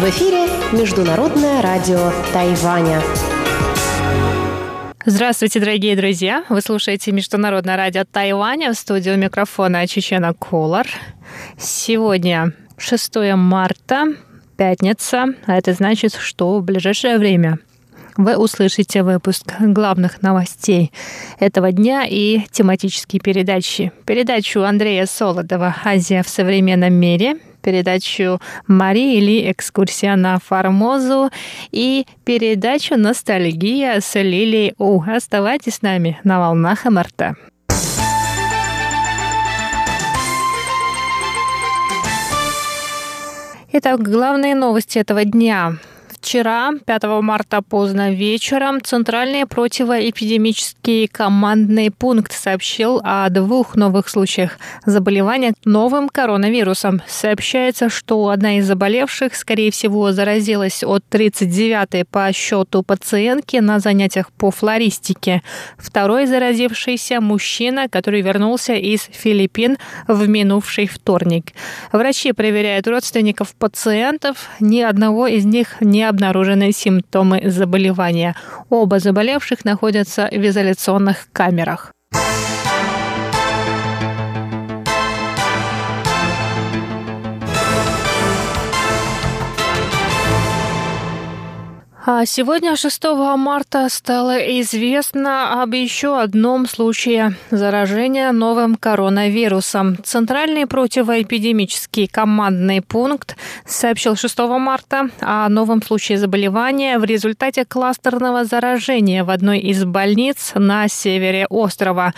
В эфире Международное радио Тайваня. Здравствуйте, дорогие друзья! Вы слушаете Международное радио Тайваня в студию микрофона Чечена Колор. Сегодня 6 марта, пятница, а это значит, что в ближайшее время вы услышите выпуск главных новостей этого дня и тематические передачи. Передачу Андрея Солодова «Азия в современном мире», передачу Марии Ли «Экскурсия на Формозу» и передачу «Ностальгия» с Лилией У. Оставайтесь с нами на волнах МРТ. Итак, главные новости этого дня. Вчера, 5 марта поздно вечером, Центральный противоэпидемический командный пункт сообщил о двух новых случаях заболевания новым коронавирусом. Сообщается, что одна из заболевших, скорее всего, заразилась от 39-й по счету пациентки на занятиях по флористике. Второй заразившийся мужчина, который вернулся из Филиппин в минувший вторник. Врачи проверяют родственников пациентов. Ни одного из них не обнаружены симптомы заболевания. Оба заболевших находятся в изоляционных камерах. Сегодня, 6 марта, стало известно об еще одном случае заражения новым коронавирусом. Центральный противоэпидемический командный пункт сообщил 6 марта о новом случае заболевания в результате кластерного заражения в одной из больниц на севере острова.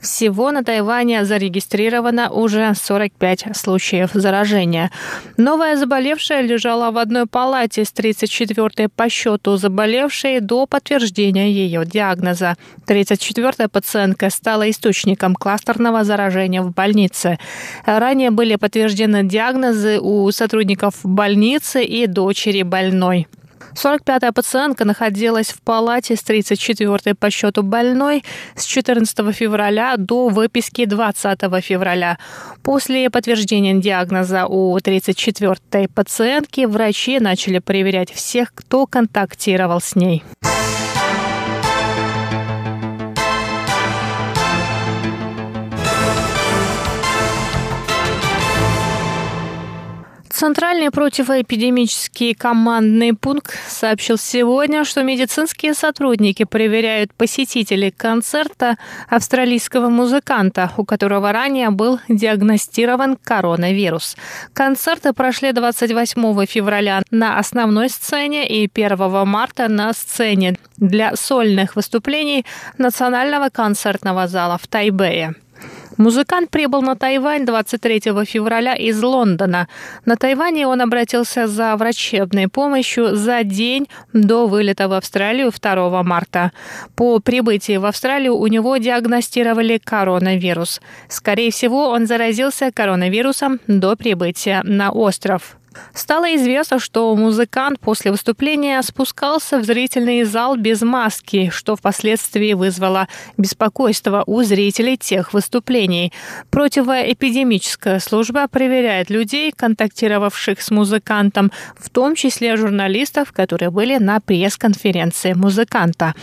Всего на Тайване зарегистрировано уже 45 случаев заражения. Новая заболевшая лежала в одной палате с 34-й по счету счету заболевшей до подтверждения ее диагноза. 34-я пациентка стала источником кластерного заражения в больнице. Ранее были подтверждены диагнозы у сотрудников больницы и дочери больной. 45-я пациентка находилась в палате с 34-й по счету больной с 14 февраля до выписки 20 февраля. После подтверждения диагноза у 34-й пациентки врачи начали проверять всех, кто контактировал с ней. Центральный противоэпидемический командный пункт сообщил сегодня, что медицинские сотрудники проверяют посетителей концерта австралийского музыканта, у которого ранее был диагностирован коронавирус. Концерты прошли 28 февраля на основной сцене и 1 марта на сцене для сольных выступлений Национального концертного зала в Тайбэе. Музыкант прибыл на Тайвань 23 февраля из Лондона. На Тайване он обратился за врачебной помощью за день до вылета в Австралию 2 марта. По прибытии в Австралию у него диагностировали коронавирус. Скорее всего, он заразился коронавирусом до прибытия на остров. Стало известно, что музыкант после выступления спускался в зрительный зал без маски, что впоследствии вызвало беспокойство у зрителей тех выступлений. Противоэпидемическая служба проверяет людей, контактировавших с музыкантом, в том числе журналистов, которые были на пресс-конференции музыканта.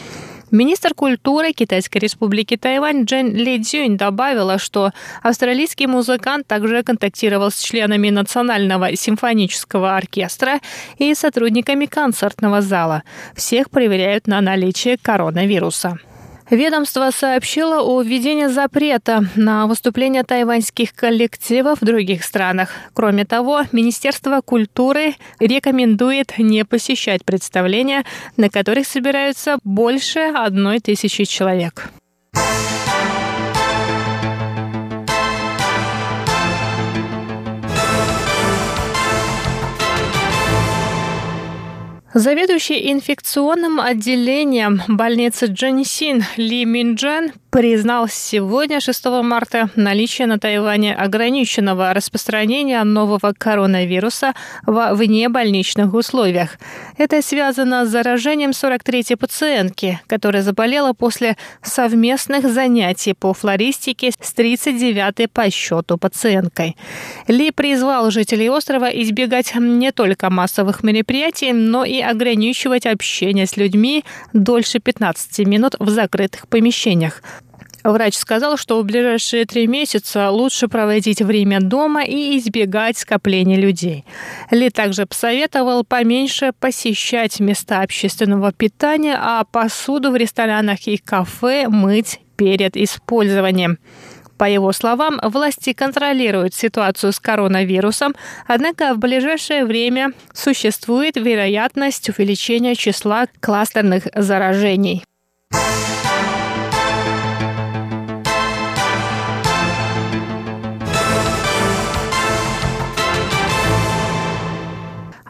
Министр культуры Китайской республики Тайвань Джен Ли Цзюнь добавила, что австралийский музыкант также контактировал с членами Национального симфонического оркестра и сотрудниками концертного зала. Всех проверяют на наличие коронавируса. Ведомство сообщило о введении запрета на выступления тайваньских коллективов в других странах. Кроме того, Министерство культуры рекомендует не посещать представления, на которых собираются больше одной тысячи человек. Заведующий инфекционным отделением больницы Джанисин Ли Минджан признал сегодня, 6 марта, наличие на Тайване ограниченного распространения нового коронавируса в внебольничных условиях. Это связано с заражением 43-й пациентки, которая заболела после совместных занятий по флористике с 39-й по счету пациенткой. Ли призвал жителей острова избегать не только массовых мероприятий, но и ограничивать общение с людьми дольше 15 минут в закрытых помещениях. Врач сказал, что в ближайшие три месяца лучше проводить время дома и избегать скопления людей. Ли также посоветовал поменьше посещать места общественного питания, а посуду в ресторанах и кафе мыть перед использованием. По его словам, власти контролируют ситуацию с коронавирусом, однако в ближайшее время существует вероятность увеличения числа кластерных заражений.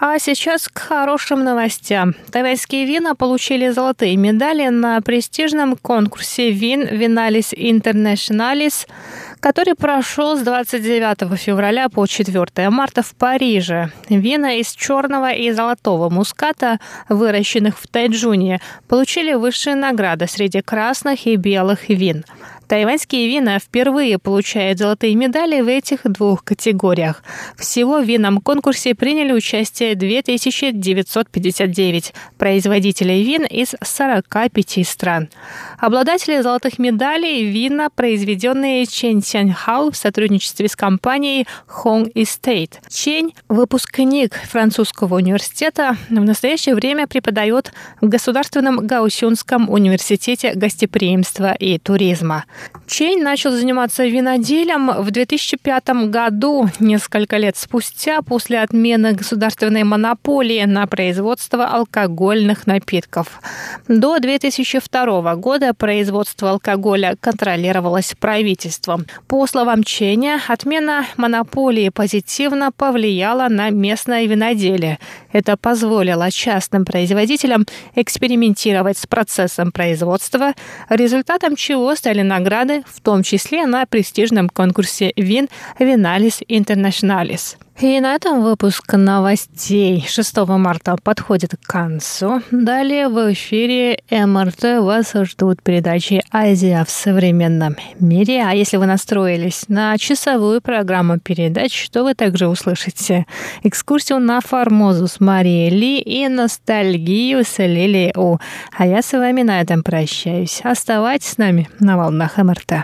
А сейчас к хорошим новостям. Тайваньские вина получили золотые медали на престижном конкурсе вин Виналис Интернационалис, который прошел с 29 февраля по 4 марта в Париже. Вина из черного и золотого муската, выращенных в Тайджуне, получили высшие награды среди красных и белых вин. Тайваньские вина впервые получают золотые медали в этих двух категориях. Всего в винном конкурсе приняли участие 2959 производителей вин из 45 стран. Обладатели золотых медалей – вина, произведенные Чен Сяньхау в сотрудничестве с компанией Hong Estate. Чень – выпускник французского университета, в настоящее время преподает в Государственном Гаусюнском университете гостеприимства и туризма. Чейн начал заниматься виноделием в 2005 году, несколько лет спустя, после отмены государственной монополии на производство алкогольных напитков. До 2002 года производство алкоголя контролировалось правительством. По словам Ченя, отмена монополии позитивно повлияла на местное виноделие. Это позволило частным производителям экспериментировать с процессом производства, результатом чего стали награды награды, в том числе на престижном конкурсе вин «Виналис Интернационалис». И на этом выпуск новостей 6 марта подходит к концу. Далее в эфире МРТ вас ждут передачи «Азия в современном мире». А если вы настроились на часовую программу передач, то вы также услышите экскурсию на Формозу с Марией Ли и ностальгию с Лилией У. А я с вами на этом прощаюсь. Оставайтесь с нами на волнах МРТ.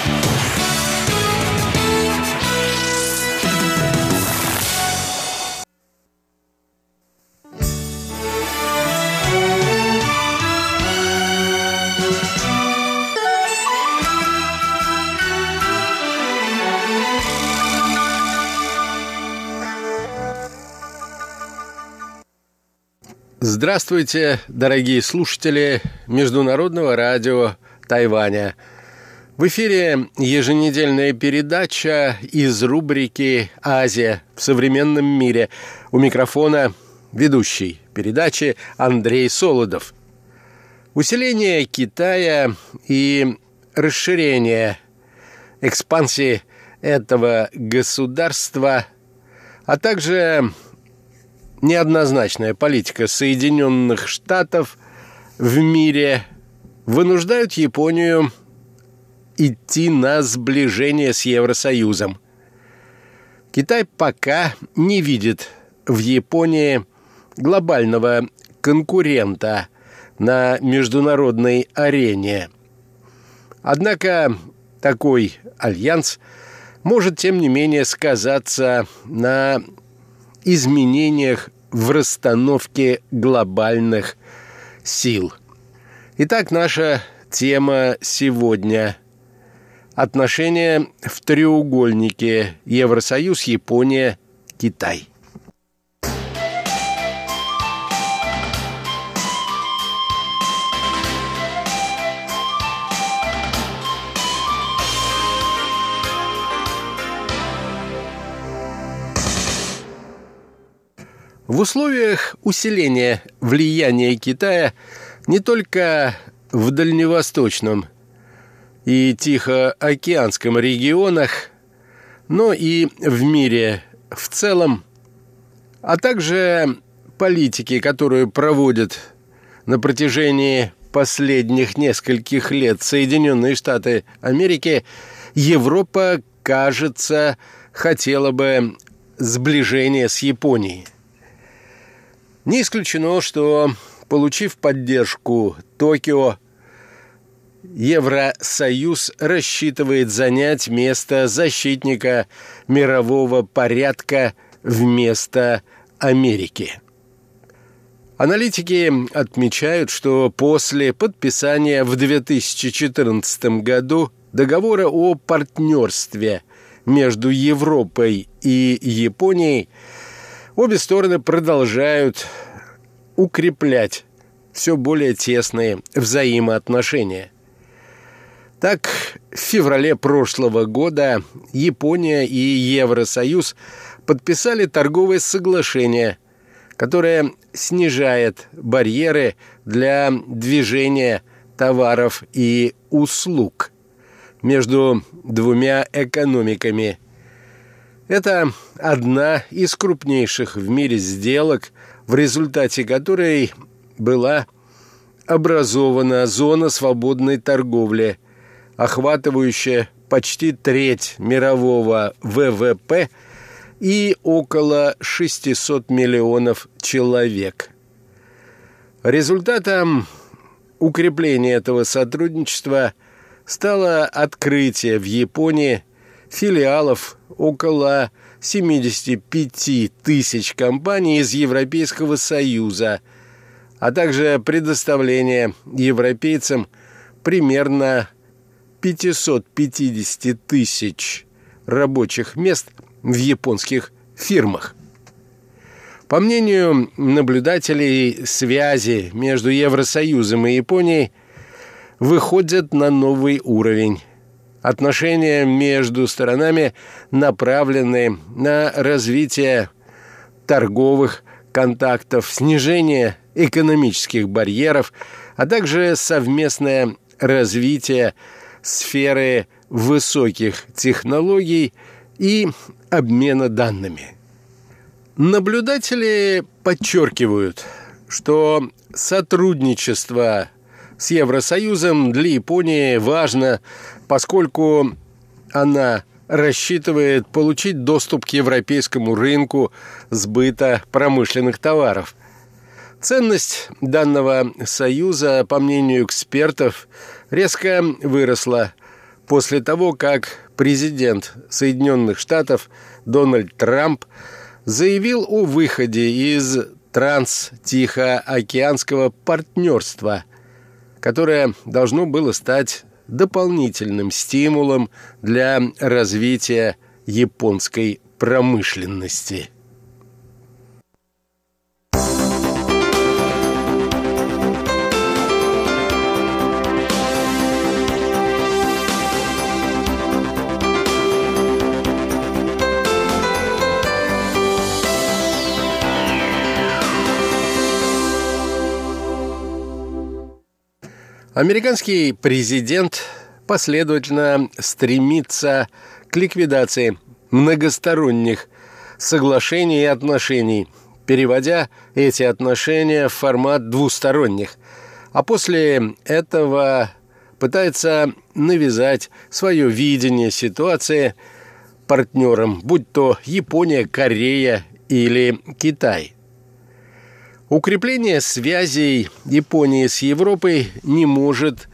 Здравствуйте, дорогие слушатели Международного радио Тайваня. В эфире еженедельная передача из рубрики «Азия в современном мире». У микрофона ведущий передачи Андрей Солодов. Усиление Китая и расширение экспансии этого государства, а также неоднозначная политика Соединенных Штатов в мире вынуждают Японию идти на сближение с Евросоюзом. Китай пока не видит в Японии глобального конкурента на международной арене. Однако такой альянс может, тем не менее, сказаться на изменениях в расстановке глобальных сил. Итак, наша тема сегодня – отношения в треугольнике Евросоюз, Япония, Китай. В условиях усиления влияния Китая не только в дальневосточном и Тихоокеанском регионах, но и в мире в целом, а также политики, которую проводят на протяжении последних нескольких лет Соединенные Штаты Америки, Европа, кажется, хотела бы сближения с Японией. Не исключено, что, получив поддержку Токио, Евросоюз рассчитывает занять место защитника мирового порядка вместо Америки. Аналитики отмечают, что после подписания в 2014 году договора о партнерстве между Европой и Японией обе стороны продолжают укреплять все более тесные взаимоотношения. Так, в феврале прошлого года Япония и Евросоюз подписали торговое соглашение, которое снижает барьеры для движения товаров и услуг между двумя экономиками. Это одна из крупнейших в мире сделок, в результате которой была образована зона свободной торговли, охватывающая почти треть мирового ВВП и около 600 миллионов человек. Результатом укрепления этого сотрудничества стало открытие в Японии филиалов около 75 тысяч компаний из Европейского Союза, а также предоставление европейцам примерно 550 тысяч рабочих мест в японских фирмах. По мнению наблюдателей, связи между Евросоюзом и Японией выходят на новый уровень. Отношения между сторонами направлены на развитие торговых контактов, снижение экономических барьеров, а также совместное развитие сферы высоких технологий и обмена данными. Наблюдатели подчеркивают, что сотрудничество с Евросоюзом для Японии важно, поскольку она рассчитывает получить доступ к европейскому рынку сбыта промышленных товаров. Ценность данного союза, по мнению экспертов, резко выросла после того, как президент Соединенных Штатов Дональд Трамп заявил о выходе из транс-тихоокеанского партнерства – которое должно было стать дополнительным стимулом для развития японской промышленности. Американский президент последовательно стремится к ликвидации многосторонних соглашений и отношений, переводя эти отношения в формат двусторонних, а после этого пытается навязать свое видение ситуации партнерам, будь то Япония, Корея или Китай – Укрепление связей Японии с Европой не может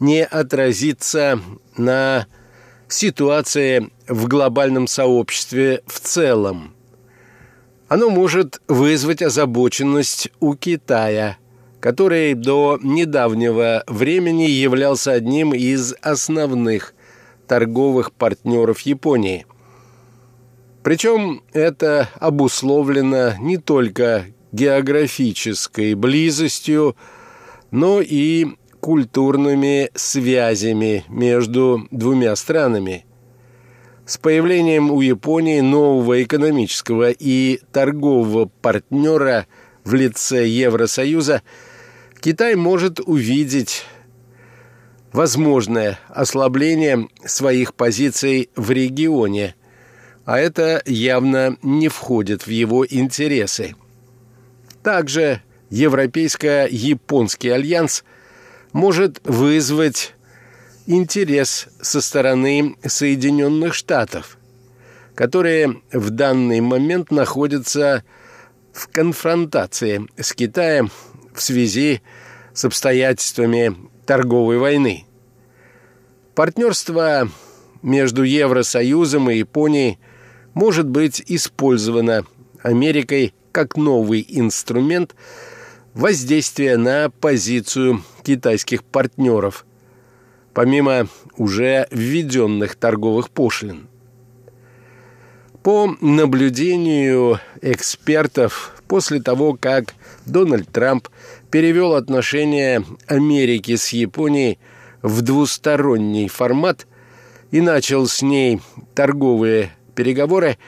не отразиться на ситуации в глобальном сообществе в целом. Оно может вызвать озабоченность у Китая, который до недавнего времени являлся одним из основных торговых партнеров Японии. Причем это обусловлено не только географической близостью, но и культурными связями между двумя странами. С появлением у Японии нового экономического и торгового партнера в лице Евросоюза Китай может увидеть возможное ослабление своих позиций в регионе, а это явно не входит в его интересы. Также Европейско-японский альянс может вызвать интерес со стороны Соединенных Штатов, которые в данный момент находятся в конфронтации с Китаем в связи с обстоятельствами торговой войны. Партнерство между Евросоюзом и Японией может быть использовано Америкой как новый инструмент воздействия на позицию китайских партнеров – помимо уже введенных торговых пошлин. По наблюдению экспертов, после того, как Дональд Трамп перевел отношения Америки с Японией в двусторонний формат и начал с ней торговые переговоры,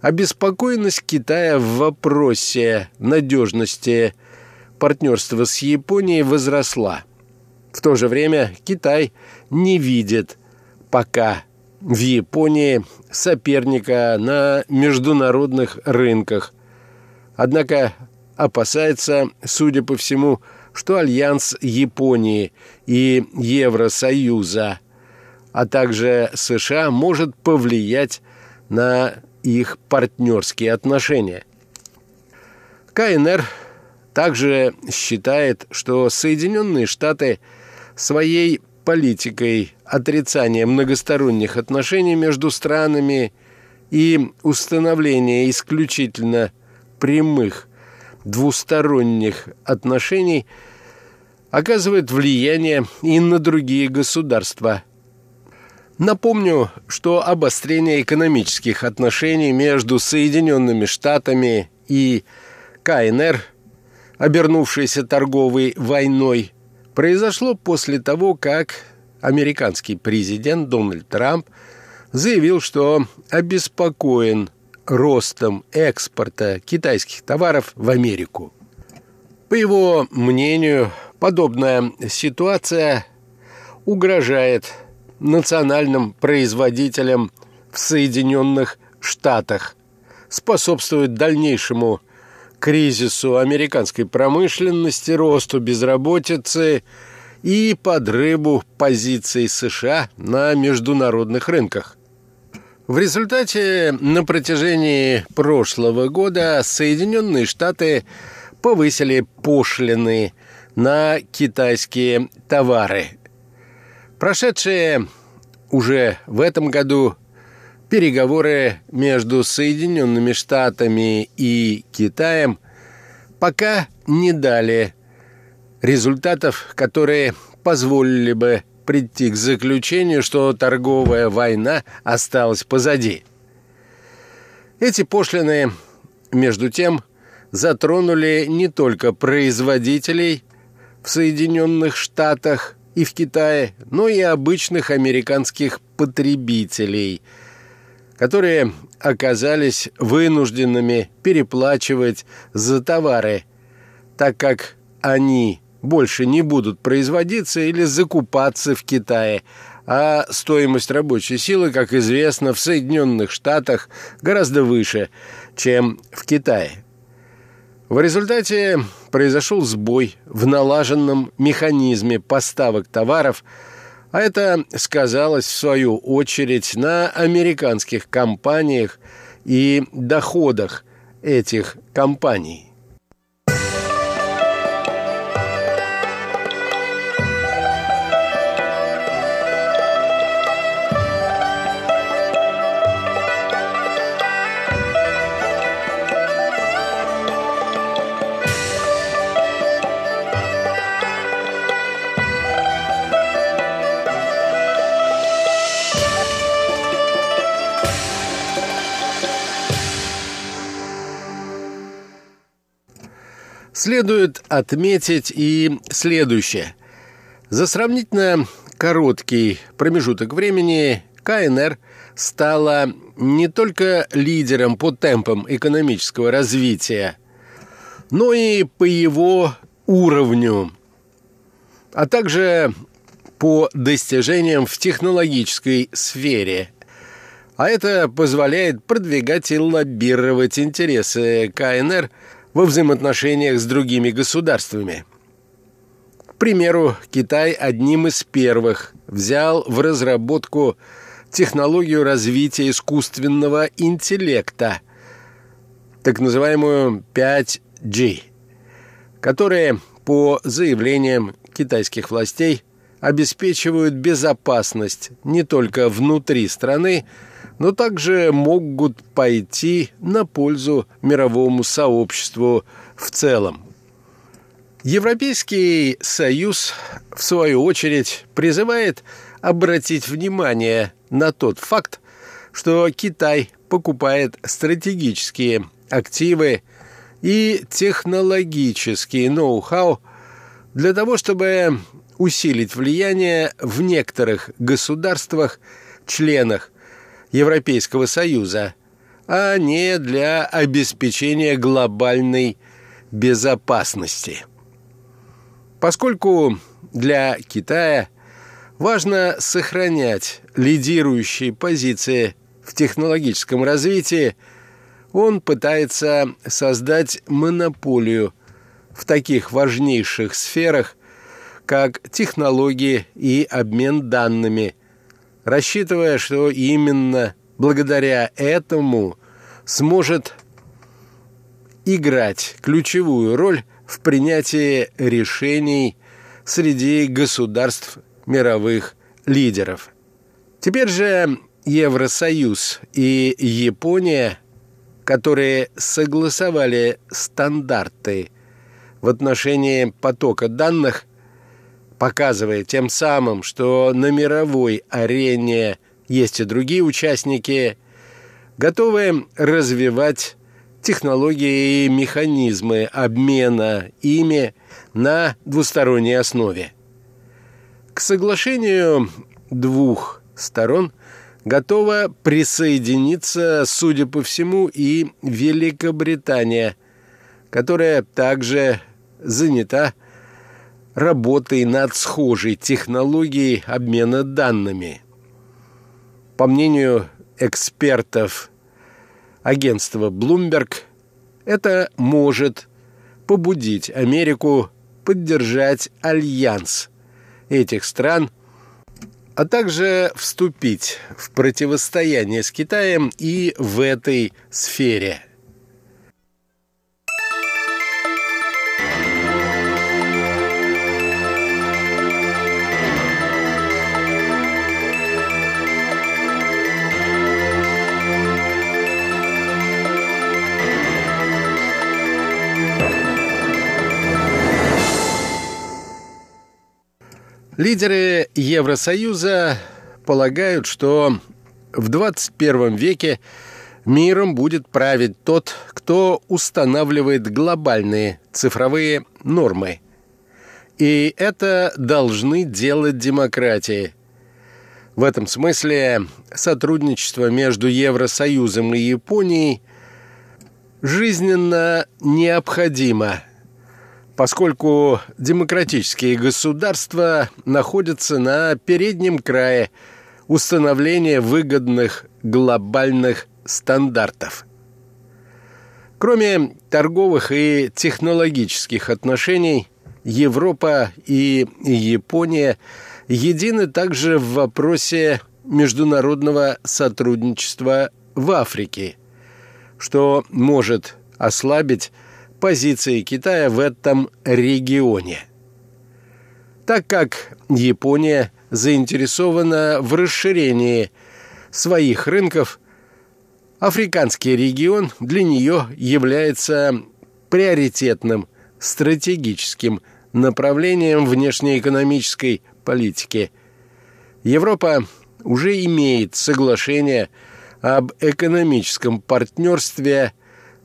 обеспокоенность Китая в вопросе надежности партнерства с Японией возросла. В то же время Китай не видит пока в Японии соперника на международных рынках. Однако опасается, судя по всему, что альянс Японии и Евросоюза, а также США может повлиять на их партнерские отношения. КНР также считает, что Соединенные Штаты – своей политикой отрицания многосторонних отношений между странами и установления исключительно прямых двусторонних отношений оказывает влияние и на другие государства. Напомню, что обострение экономических отношений между Соединенными Штатами и КНР, обернувшейся торговой войной, произошло после того, как американский президент Дональд Трамп заявил, что обеспокоен ростом экспорта китайских товаров в Америку. По его мнению, подобная ситуация угрожает национальным производителям в Соединенных Штатах, способствует дальнейшему кризису американской промышленности, росту безработицы и подрыву позиций США на международных рынках. В результате на протяжении прошлого года Соединенные Штаты повысили пошлины на китайские товары. Прошедшие уже в этом году переговоры между Соединенными Штатами и Китаем пока не дали результатов, которые позволили бы прийти к заключению, что торговая война осталась позади. Эти пошлины, между тем, затронули не только производителей в Соединенных Штатах и в Китае, но и обычных американских потребителей – которые оказались вынужденными переплачивать за товары, так как они больше не будут производиться или закупаться в Китае, а стоимость рабочей силы, как известно, в Соединенных Штатах гораздо выше, чем в Китае. В результате произошел сбой в налаженном механизме поставок товаров – а это сказалось, в свою очередь, на американских компаниях и доходах этих компаний. Следует отметить и следующее. За сравнительно короткий промежуток времени КНР стала не только лидером по темпам экономического развития, но и по его уровню, а также по достижениям в технологической сфере. А это позволяет продвигать и лоббировать интересы КНР во взаимоотношениях с другими государствами. К примеру, Китай одним из первых взял в разработку технологию развития искусственного интеллекта, так называемую 5G, которая, по заявлениям китайских властей, обеспечивают безопасность не только внутри страны, но также могут пойти на пользу мировому сообществу в целом. Европейский Союз, в свою очередь, призывает обратить внимание на тот факт, что Китай покупает стратегические активы и технологический ноу-хау для того, чтобы усилить влияние в некоторых государствах, членах Европейского Союза, а не для обеспечения глобальной безопасности. Поскольку для Китая важно сохранять лидирующие позиции в технологическом развитии, он пытается создать монополию в таких важнейших сферах, как технологии и обмен данными, рассчитывая, что именно благодаря этому сможет играть ключевую роль в принятии решений среди государств мировых лидеров. Теперь же Евросоюз и Япония, которые согласовали стандарты в отношении потока данных, показывая тем самым, что на мировой арене есть и другие участники, готовые развивать технологии и механизмы обмена ими на двусторонней основе. К соглашению двух сторон готова присоединиться, судя по всему, и Великобритания, которая также занята работой над схожей технологией обмена данными. По мнению экспертов агентства Bloomberg, это может побудить Америку поддержать альянс этих стран, а также вступить в противостояние с Китаем и в этой сфере – Лидеры Евросоюза полагают, что в 21 веке миром будет править тот, кто устанавливает глобальные цифровые нормы. И это должны делать демократии. В этом смысле сотрудничество между Евросоюзом и Японией жизненно необходимо – поскольку демократические государства находятся на переднем крае установления выгодных глобальных стандартов. Кроме торговых и технологических отношений, Европа и Япония едины также в вопросе международного сотрудничества в Африке, что может ослабить позиции Китая в этом регионе. Так как Япония заинтересована в расширении своих рынков, африканский регион для нее является приоритетным стратегическим направлением внешнеэкономической политики. Европа уже имеет соглашение об экономическом партнерстве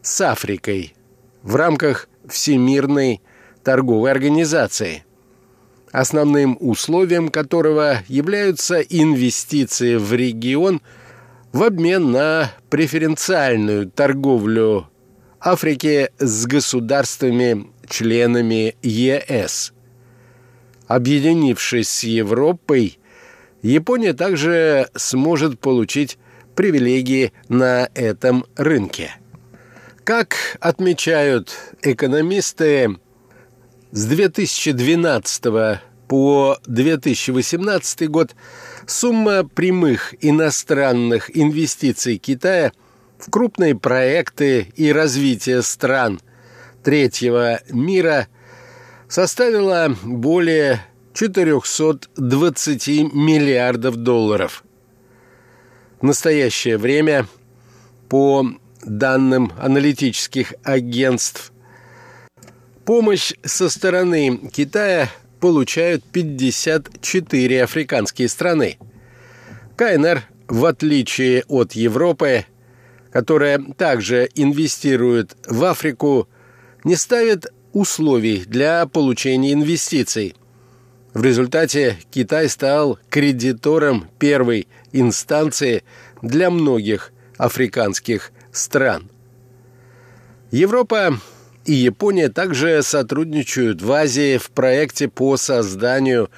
с Африкой – в рамках Всемирной торговой организации. основным условием которого являются инвестиции в регион в обмен на преференциальную торговлю Африки с государствами-членами ЕС. Объединившись с Европой, Япония также сможет получить привилегии на этом рынке. Как отмечают экономисты, с 2012 по 2018 год сумма прямых иностранных инвестиций Китая в крупные проекты и развитие стран третьего мира составила более 420 миллиардов долларов. В настоящее время, по данным аналитических агентств Помощь со стороны Китая получают 54 африканские страны. КНР, в отличие от Европы, которая также инвестирует в Африку, не ставит условий для получения инвестиций. В результате Китай стал кредитором первой инстанции для многих африканских стран. Европа и Япония также сотрудничают в Азии в проекте по созданию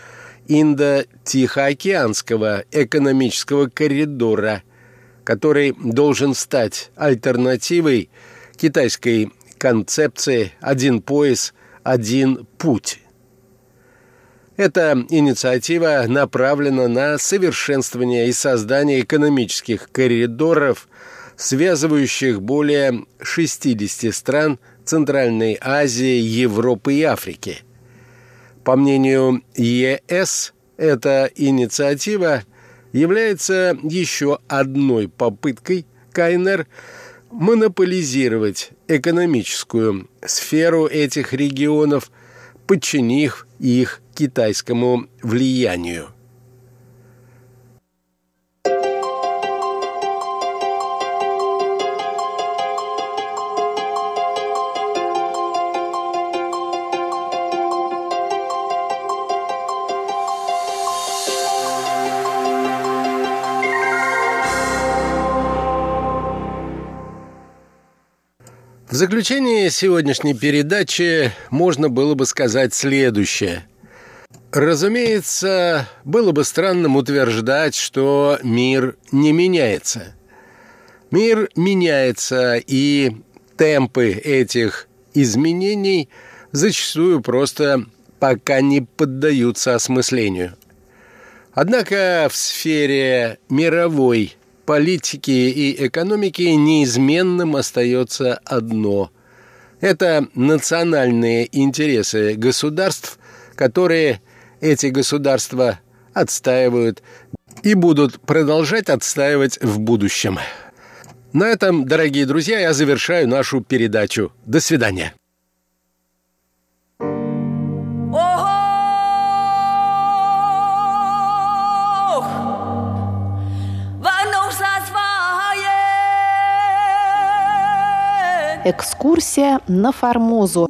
Индо-Тихоокеанского экономического коридора, который должен стать альтернативой китайской концепции «один пояс, один путь». Эта инициатива направлена на совершенствование и создание экономических коридоров, связывающих более 60 стран – Центральной Азии, Европы и Африки. По мнению ЕС, эта инициатива является еще одной попыткой КНР монополизировать экономическую сферу этих регионов, подчинив их китайскому влиянию. В заключение сегодняшней передачи можно было бы сказать следующее. Разумеется, было бы странным утверждать, что мир не меняется. Мир меняется, и темпы этих изменений зачастую просто пока не поддаются осмыслению. Однако в сфере мировой политики и экономики неизменным остается одно. Это национальные интересы государств, которые эти государства отстаивают и будут продолжать отстаивать в будущем. На этом, дорогие друзья, я завершаю нашу передачу. До свидания. Экскурсия на Формозу.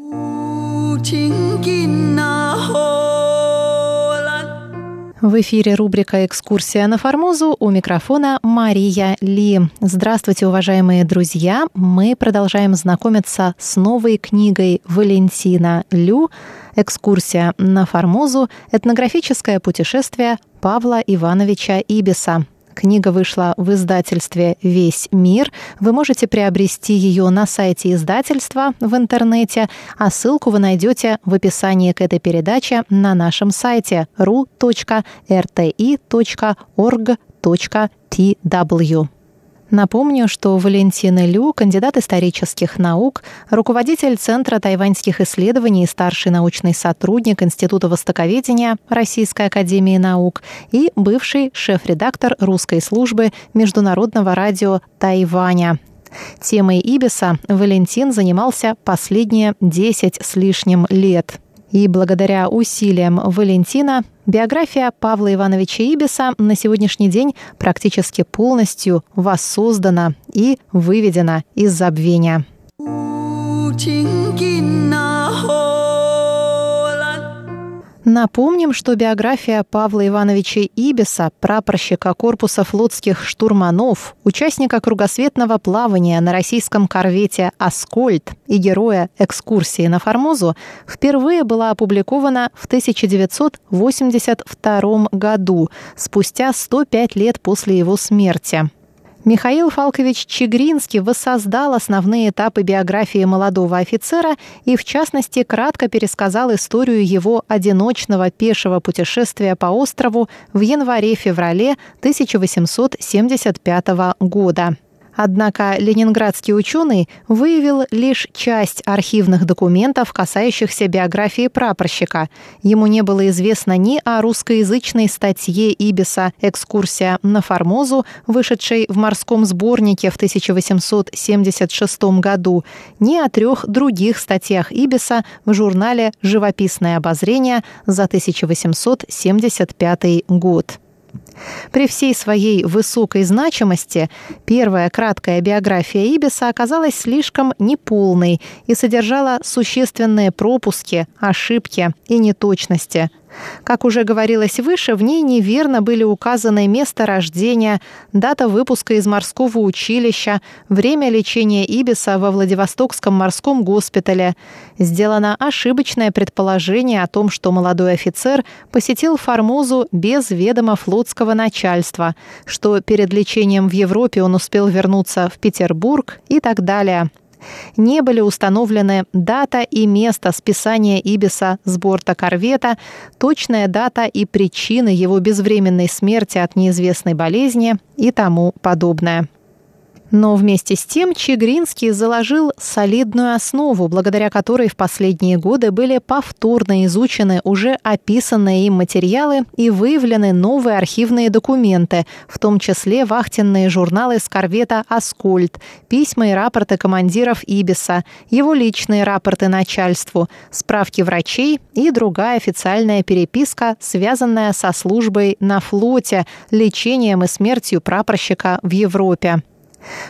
В эфире рубрика «Экскурсия на Формозу» у микрофона Мария Ли. Здравствуйте, уважаемые друзья! Мы продолжаем знакомиться с новой книгой Валентина Лю «Экскурсия на Формозу. Этнографическое путешествие Павла Ивановича Ибиса». Книга вышла в издательстве «Весь мир». Вы можете приобрести ее на сайте издательства в интернете, а ссылку вы найдете в описании к этой передаче на нашем сайте ru.rti.org.tw. Напомню, что Валентина Лю, кандидат исторических наук, руководитель Центра тайваньских исследований и старший научный сотрудник Института востоковедения Российской академии наук и бывший шеф-редактор русской службы Международного радио Тайваня. Темой Ибиса Валентин занимался последние 10 с лишним лет – и благодаря усилиям Валентина биография Павла Ивановича Ибиса на сегодняшний день практически полностью воссоздана и выведена из забвения. Напомним, что биография Павла Ивановича Ибиса, прапорщика корпуса флотских штурманов, участника кругосветного плавания на российском корвете «Аскольд» и героя экскурсии на Формозу, впервые была опубликована в 1982 году, спустя 105 лет после его смерти. Михаил Фалкович Чегринский воссоздал основные этапы биографии молодого офицера и, в частности, кратко пересказал историю его одиночного пешего путешествия по острову в январе-феврале 1875 года. Однако ленинградский ученый выявил лишь часть архивных документов, касающихся биографии прапорщика. Ему не было известно ни о русскоязычной статье Ибиса «Экскурсия на Формозу», вышедшей в морском сборнике в 1876 году, ни о трех других статьях Ибиса в журнале «Живописное обозрение» за 1875 год. При всей своей высокой значимости первая краткая биография Ибиса оказалась слишком неполной и содержала существенные пропуски, ошибки и неточности – как уже говорилось выше, в ней неверно были указаны место рождения, дата выпуска из морского училища, время лечения Ибиса во Владивостокском морском госпитале. Сделано ошибочное предположение о том, что молодой офицер посетил Формозу без ведома флотского начальства, что перед лечением в Европе он успел вернуться в Петербург и так далее не были установлены дата и место списания Ибиса с борта корвета, точная дата и причины его безвременной смерти от неизвестной болезни и тому подобное. Но вместе с тем Чегринский заложил солидную основу, благодаря которой в последние годы были повторно изучены уже описанные им материалы и выявлены новые архивные документы, в том числе вахтенные журналы с корвета «Аскольд», письма и рапорты командиров Ибиса, его личные рапорты начальству, справки врачей и другая официальная переписка, связанная со службой на флоте, лечением и смертью прапорщика в Европе.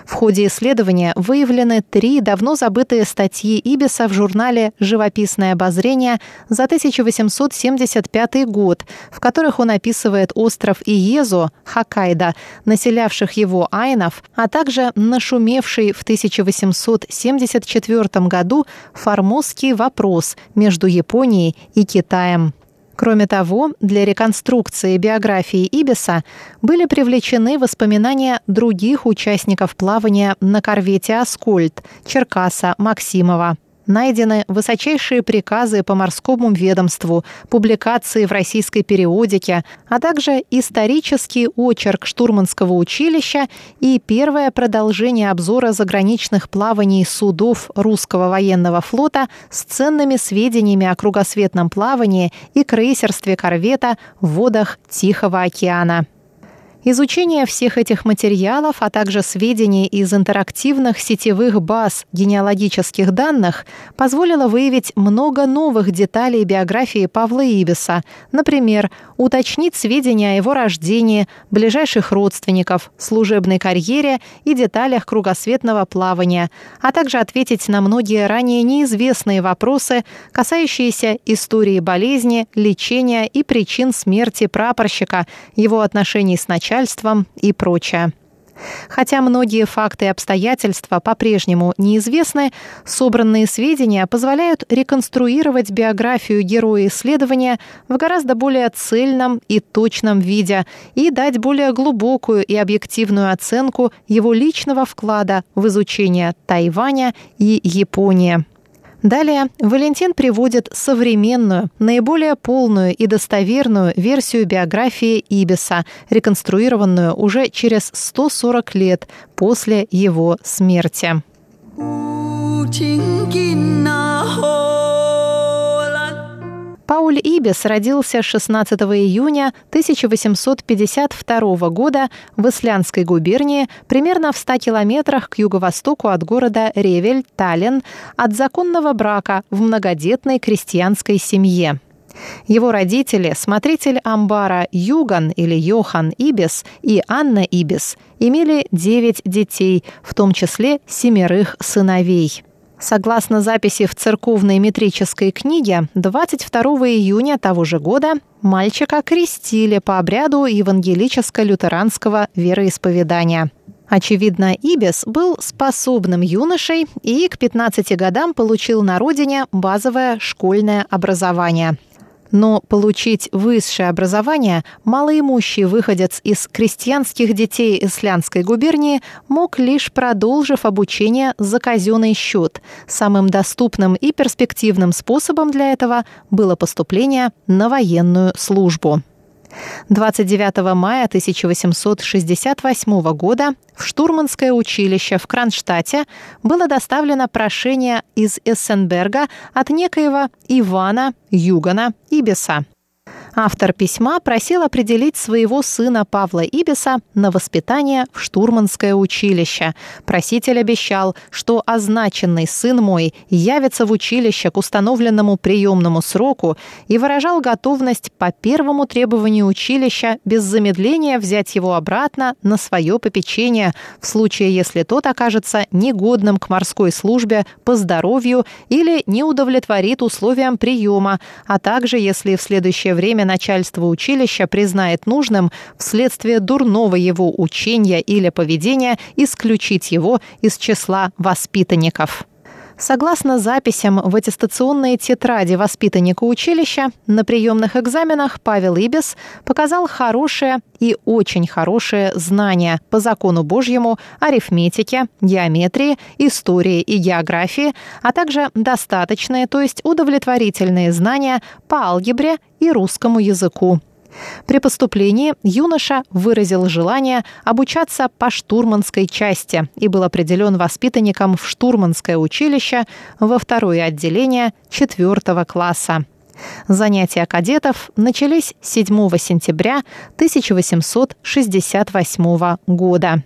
В ходе исследования выявлены три давно забытые статьи Ибиса в журнале «Живописное обозрение» за 1875 год, в которых он описывает остров Иезу, Хоккайдо, населявших его айнов, а также нашумевший в 1874 году формозский вопрос между Японией и Китаем. Кроме того, для реконструкции биографии Ибиса были привлечены воспоминания других участников плавания на корвете «Аскольд» Черкаса Максимова найдены высочайшие приказы по морскому ведомству, публикации в российской периодике, а также исторический очерк штурманского училища и первое продолжение обзора заграничных плаваний судов русского военного флота с ценными сведениями о кругосветном плавании и крейсерстве корвета в водах Тихого океана. Изучение всех этих материалов, а также сведений из интерактивных сетевых баз генеалогических данных позволило выявить много новых деталей биографии Павла Ибиса. Например, уточнить сведения о его рождении, ближайших родственников, служебной карьере и деталях кругосветного плавания, а также ответить на многие ранее неизвестные вопросы, касающиеся истории болезни, лечения и причин смерти прапорщика, его отношений с начальством, начальством и прочее. Хотя многие факты и обстоятельства по-прежнему неизвестны, собранные сведения позволяют реконструировать биографию героя исследования в гораздо более цельном и точном виде и дать более глубокую и объективную оценку его личного вклада в изучение Тайваня и Японии. Далее Валентин приводит современную, наиболее полную и достоверную версию биографии Ибиса, реконструированную уже через 140 лет после его смерти. Пауль Ибис родился 16 июня 1852 года в Исландской губернии, примерно в 100 километрах к юго-востоку от города Ревель, Таллин, от законного брака в многодетной крестьянской семье. Его родители, смотритель амбара Юган или Йохан Ибис и Анна Ибис, имели девять детей, в том числе семерых сыновей. Согласно записи в церковной метрической книге, 22 июня того же года мальчика крестили по обряду евангелическо-лютеранского вероисповедания. Очевидно, Ибис был способным юношей и к 15 годам получил на родине базовое школьное образование. Но получить высшее образование малоимущий выходец из крестьянских детей Исландской губернии мог лишь продолжив обучение за казенный счет. Самым доступным и перспективным способом для этого было поступление на военную службу. 29 мая 1868 года в штурманское училище в Кронштадте было доставлено прошение из Эссенберга от некоего Ивана Югана Ибиса. Автор письма просил определить своего сына Павла Ибиса на воспитание в штурманское училище. Проситель обещал, что означенный сын мой явится в училище к установленному приемному сроку и выражал готовность по первому требованию училища без замедления взять его обратно на свое попечение в случае, если тот окажется негодным к морской службе по здоровью или не удовлетворит условиям приема, а также если в следующее время начальство училища признает нужным вследствие дурного его учения или поведения исключить его из числа воспитанников. Согласно записям в аттестационные тетради воспитанника училища, на приемных экзаменах Павел Ибис показал хорошее и очень хорошее знания по закону Божьему, арифметике, геометрии, истории и географии, а также достаточные, то есть удовлетворительные знания по алгебре и русскому языку. При поступлении юноша выразил желание обучаться по штурманской части и был определен воспитанником в штурманское училище во второе отделение четвертого класса. Занятия кадетов начались 7 сентября 1868 года.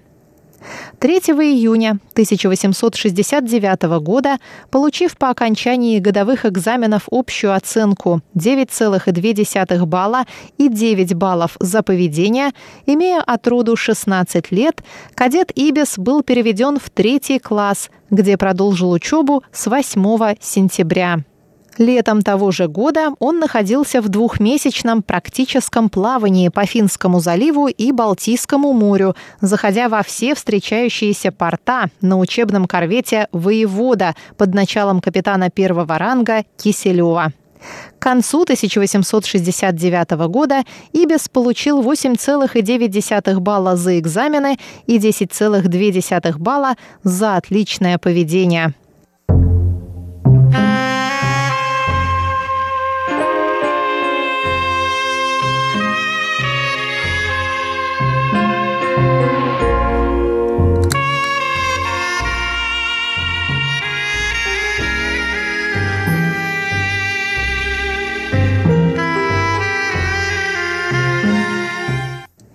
3 июня 1869 года, получив по окончании годовых экзаменов общую оценку 9,2 балла и 9 баллов за поведение, имея от роду 16 лет, кадет Ибис был переведен в третий класс, где продолжил учебу с 8 сентября. Летом того же года он находился в двухмесячном практическом плавании по Финскому заливу и Балтийскому морю, заходя во все встречающиеся порта на учебном корвете «Воевода» под началом капитана первого ранга Киселева. К концу 1869 года Ибис получил 8,9 балла за экзамены и 10,2 балла за отличное поведение.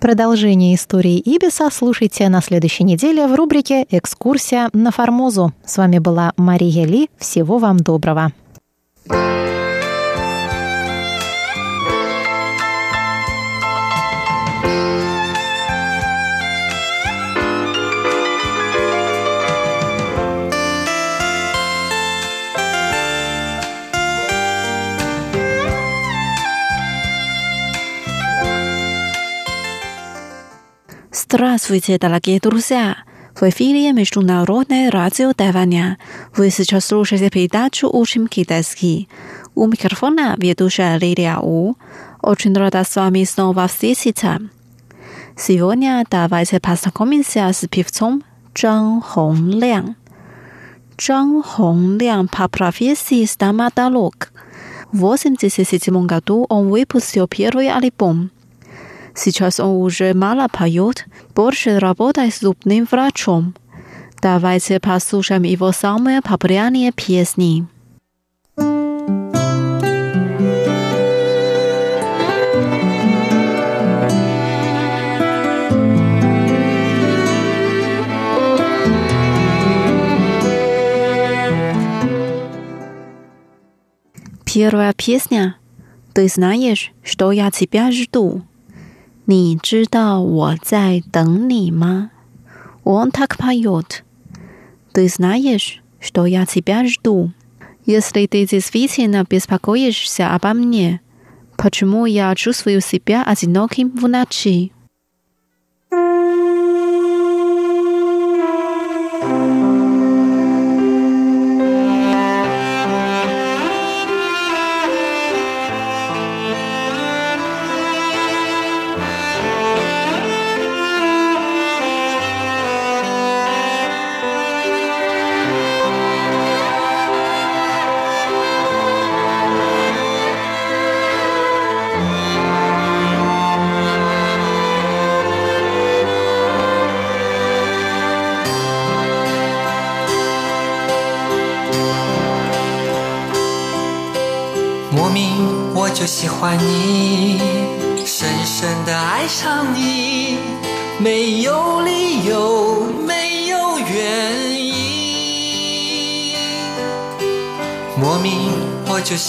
Продолжение истории Ибиса слушайте на следующей неделе в рубрике «Экскурсия на Формозу». С вами была Мария Ли. Всего вам доброго. Здравствуйте, дорогие друзья! В эфире Международное радио Тайваня. Вы сейчас слушаете передачу «Учим китайский». У микрофона ведущая Лилия У. Очень рада с вами снова встретиться. Сегодня давайте познакомимся с певцом Чжан Хонглян. Чжан Хонглян по профессии стоматолог. В 1987 году он выпустил первый альбом – Сейчас он уже мало поет, больше работает зубным врачом. Давайте послушаем его самые популярные песни. Первая песня. Ты знаешь, что я тебя жду. 你知道我在等你吗？Он так поет. Ты знаешь, что я тебя жду. Если ты действительно беспокоишься обо мне, почему я чувствую себя одиноким в ночи?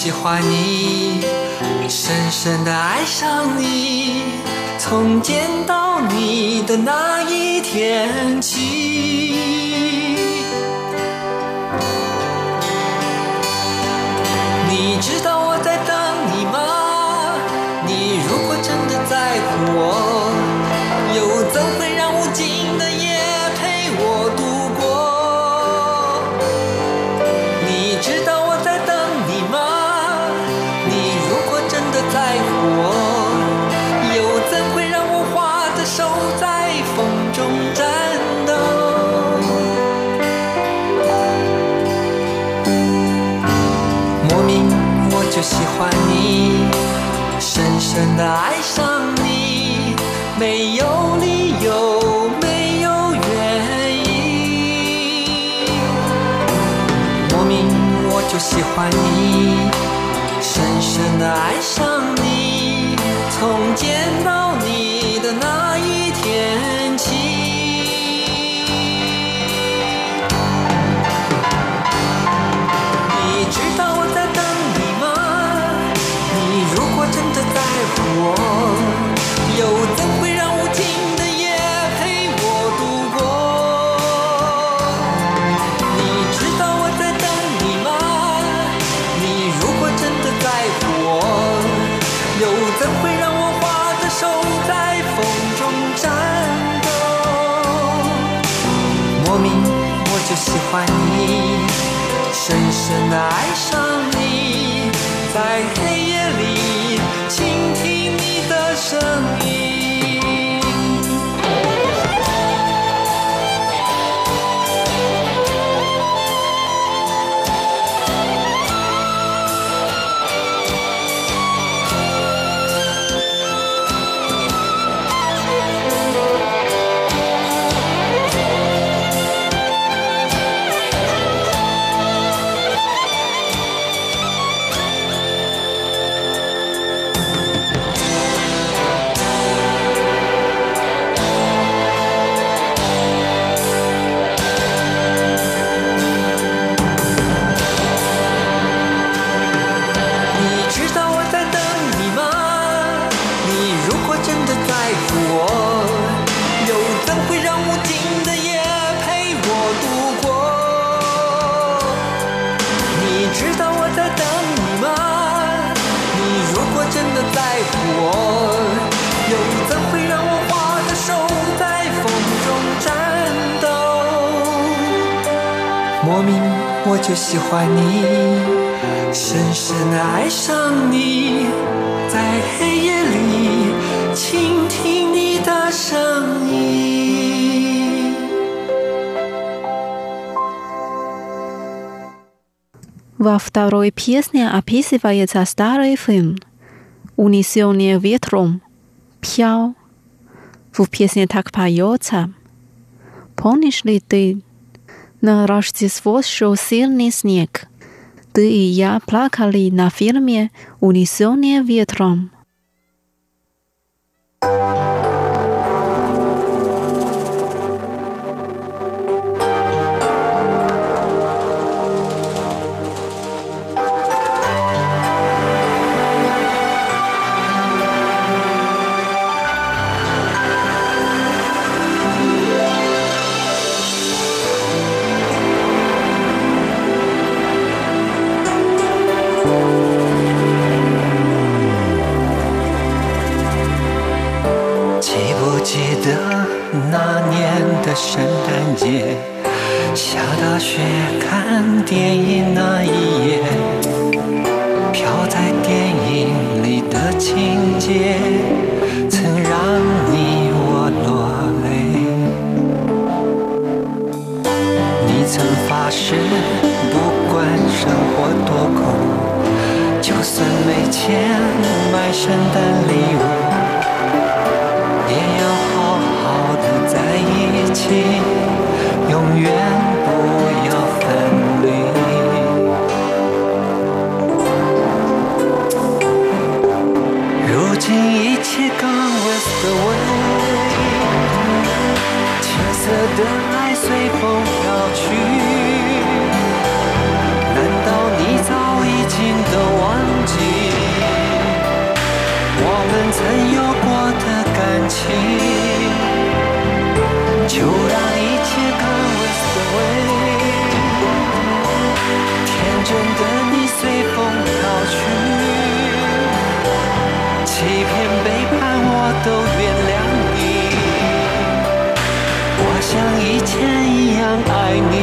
喜欢你，深深的爱上你，从见到你的那一天起。莫名我就喜欢你，深深的爱上你。没有理由，没有原因，莫名我就喜欢你，and I 真的在乎我，又怎会让无尽的夜陪我度过？你知道我在等你吗？你如果真的在乎我，又怎会让我花的手在风中颤抖？莫名我就喜欢你，深深的爱上你，在黑夜里。Во второй песне описывается старый фильм «Унесенные ветром» «Пьял». В песне так поется «Помнишь ли ты на Рождество шел сильный снег. Ты и я плакали на фильме «Унесенные ветром». 圣诞节，下大雪看电影那一夜，飘在电影里的情节，曾让你我落泪，你曾发誓不管生活多苦，就算没钱买圣诞礼物。心。就让一切看为所谓，天真的你随风飘去，欺骗背叛我都原谅你，我像以前一样爱你。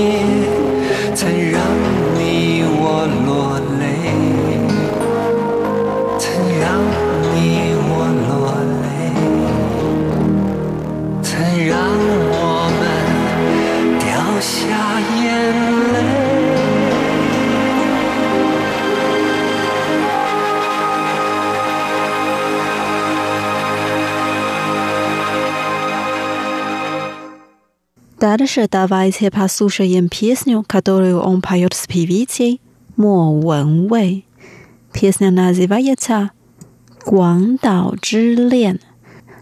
心。是 давайте послушаем песню, которую он поет с певицей Мо Вэн Вэй. Песня называется «Гуандао Чжи Лен».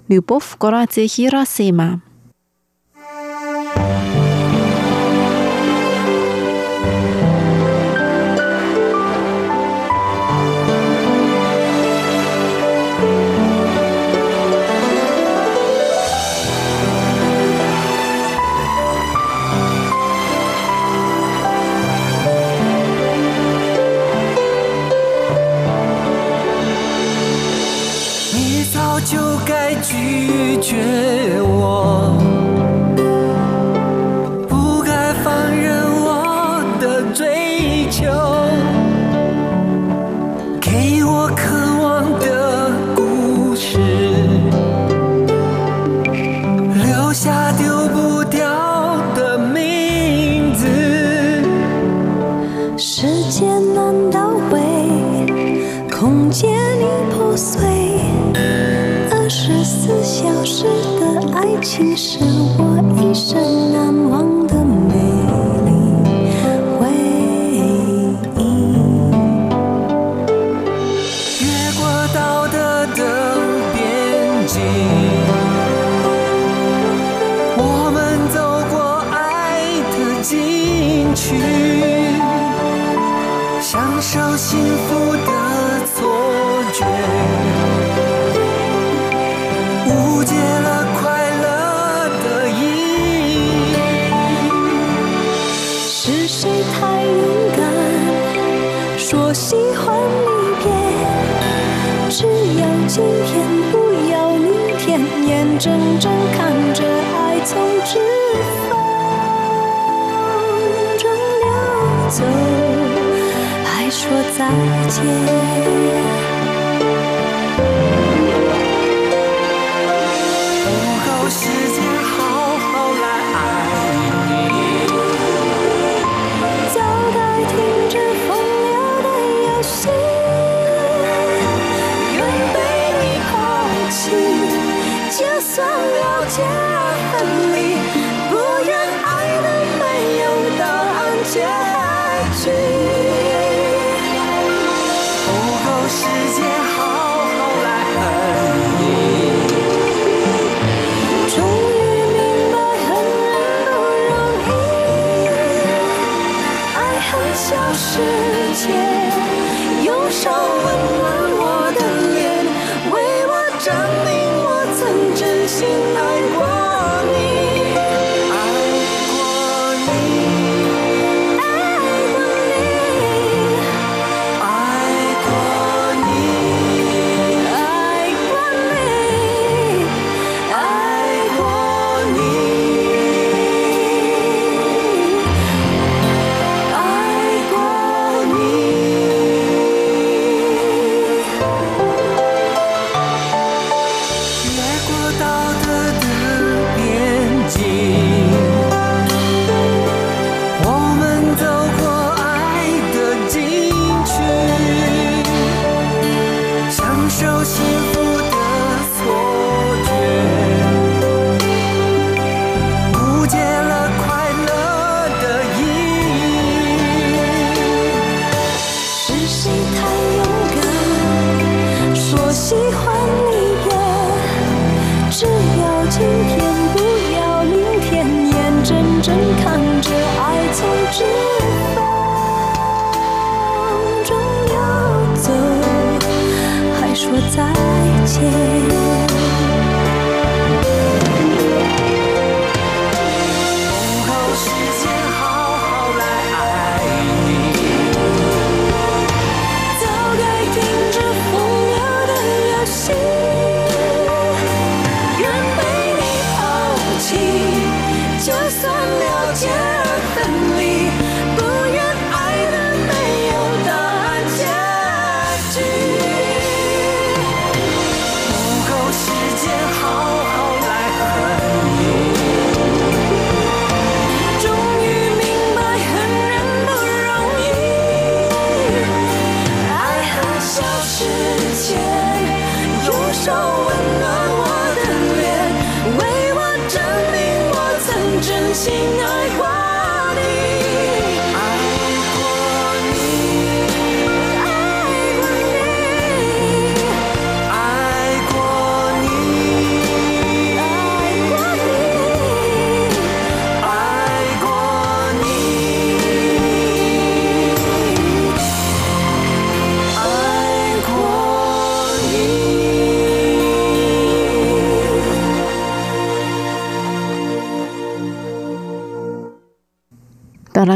Любовь в городе Хиросима. Любовь 拒绝生。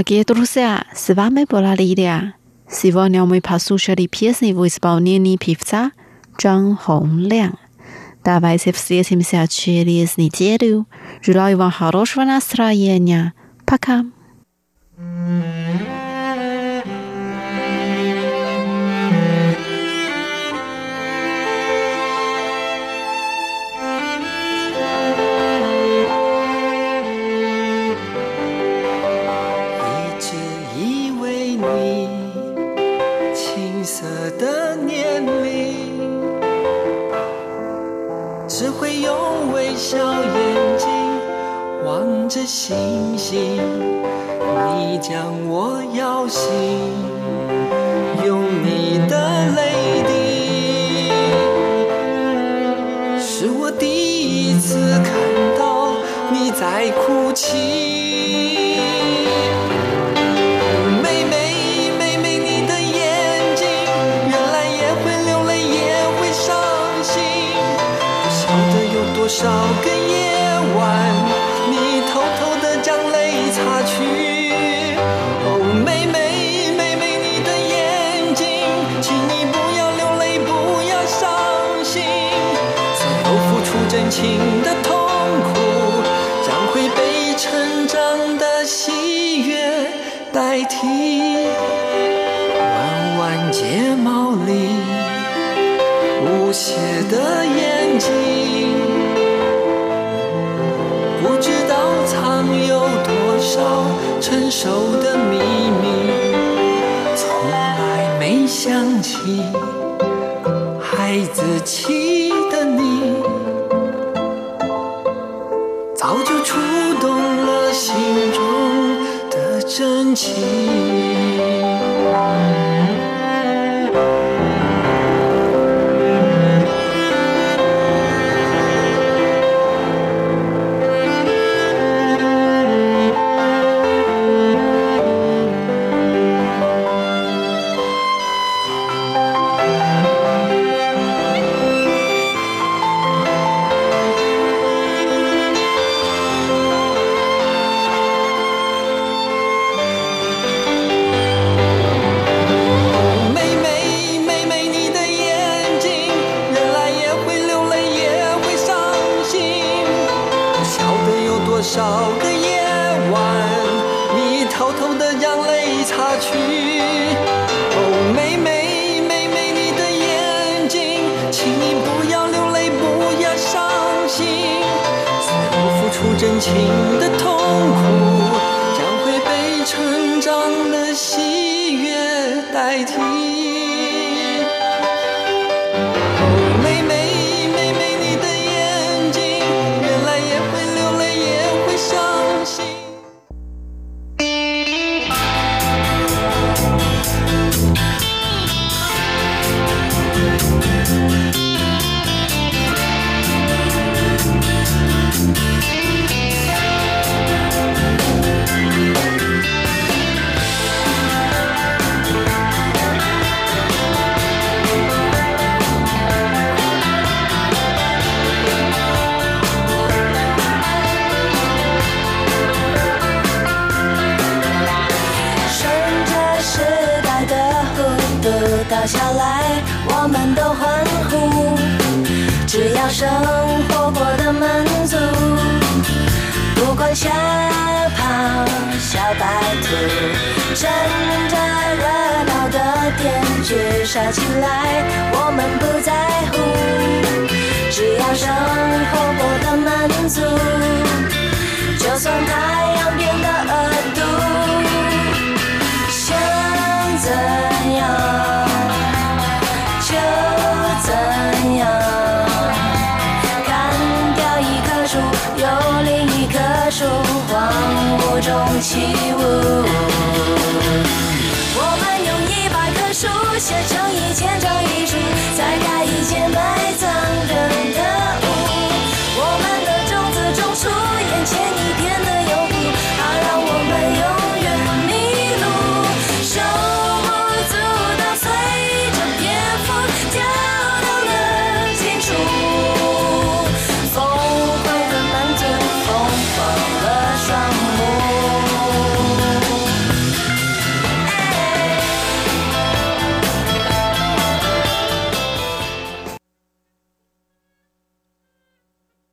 Agjedrusia svame bolalilja. Сегодня мы послушали песни в исполнении певца Чжан Хонглян. Давайте встретимся через неделю. Желаю вам хорошего настроения. Пока. Mm-hmm. 你将我摇醒用你的泪滴是我第一次看到你在哭泣。的痛苦将会被成长的喜悦代替。弯弯睫毛里无邪的眼睛，不知道藏有多少成熟的秘密。从来没想起孩子气的你。早就触动了心中的真情。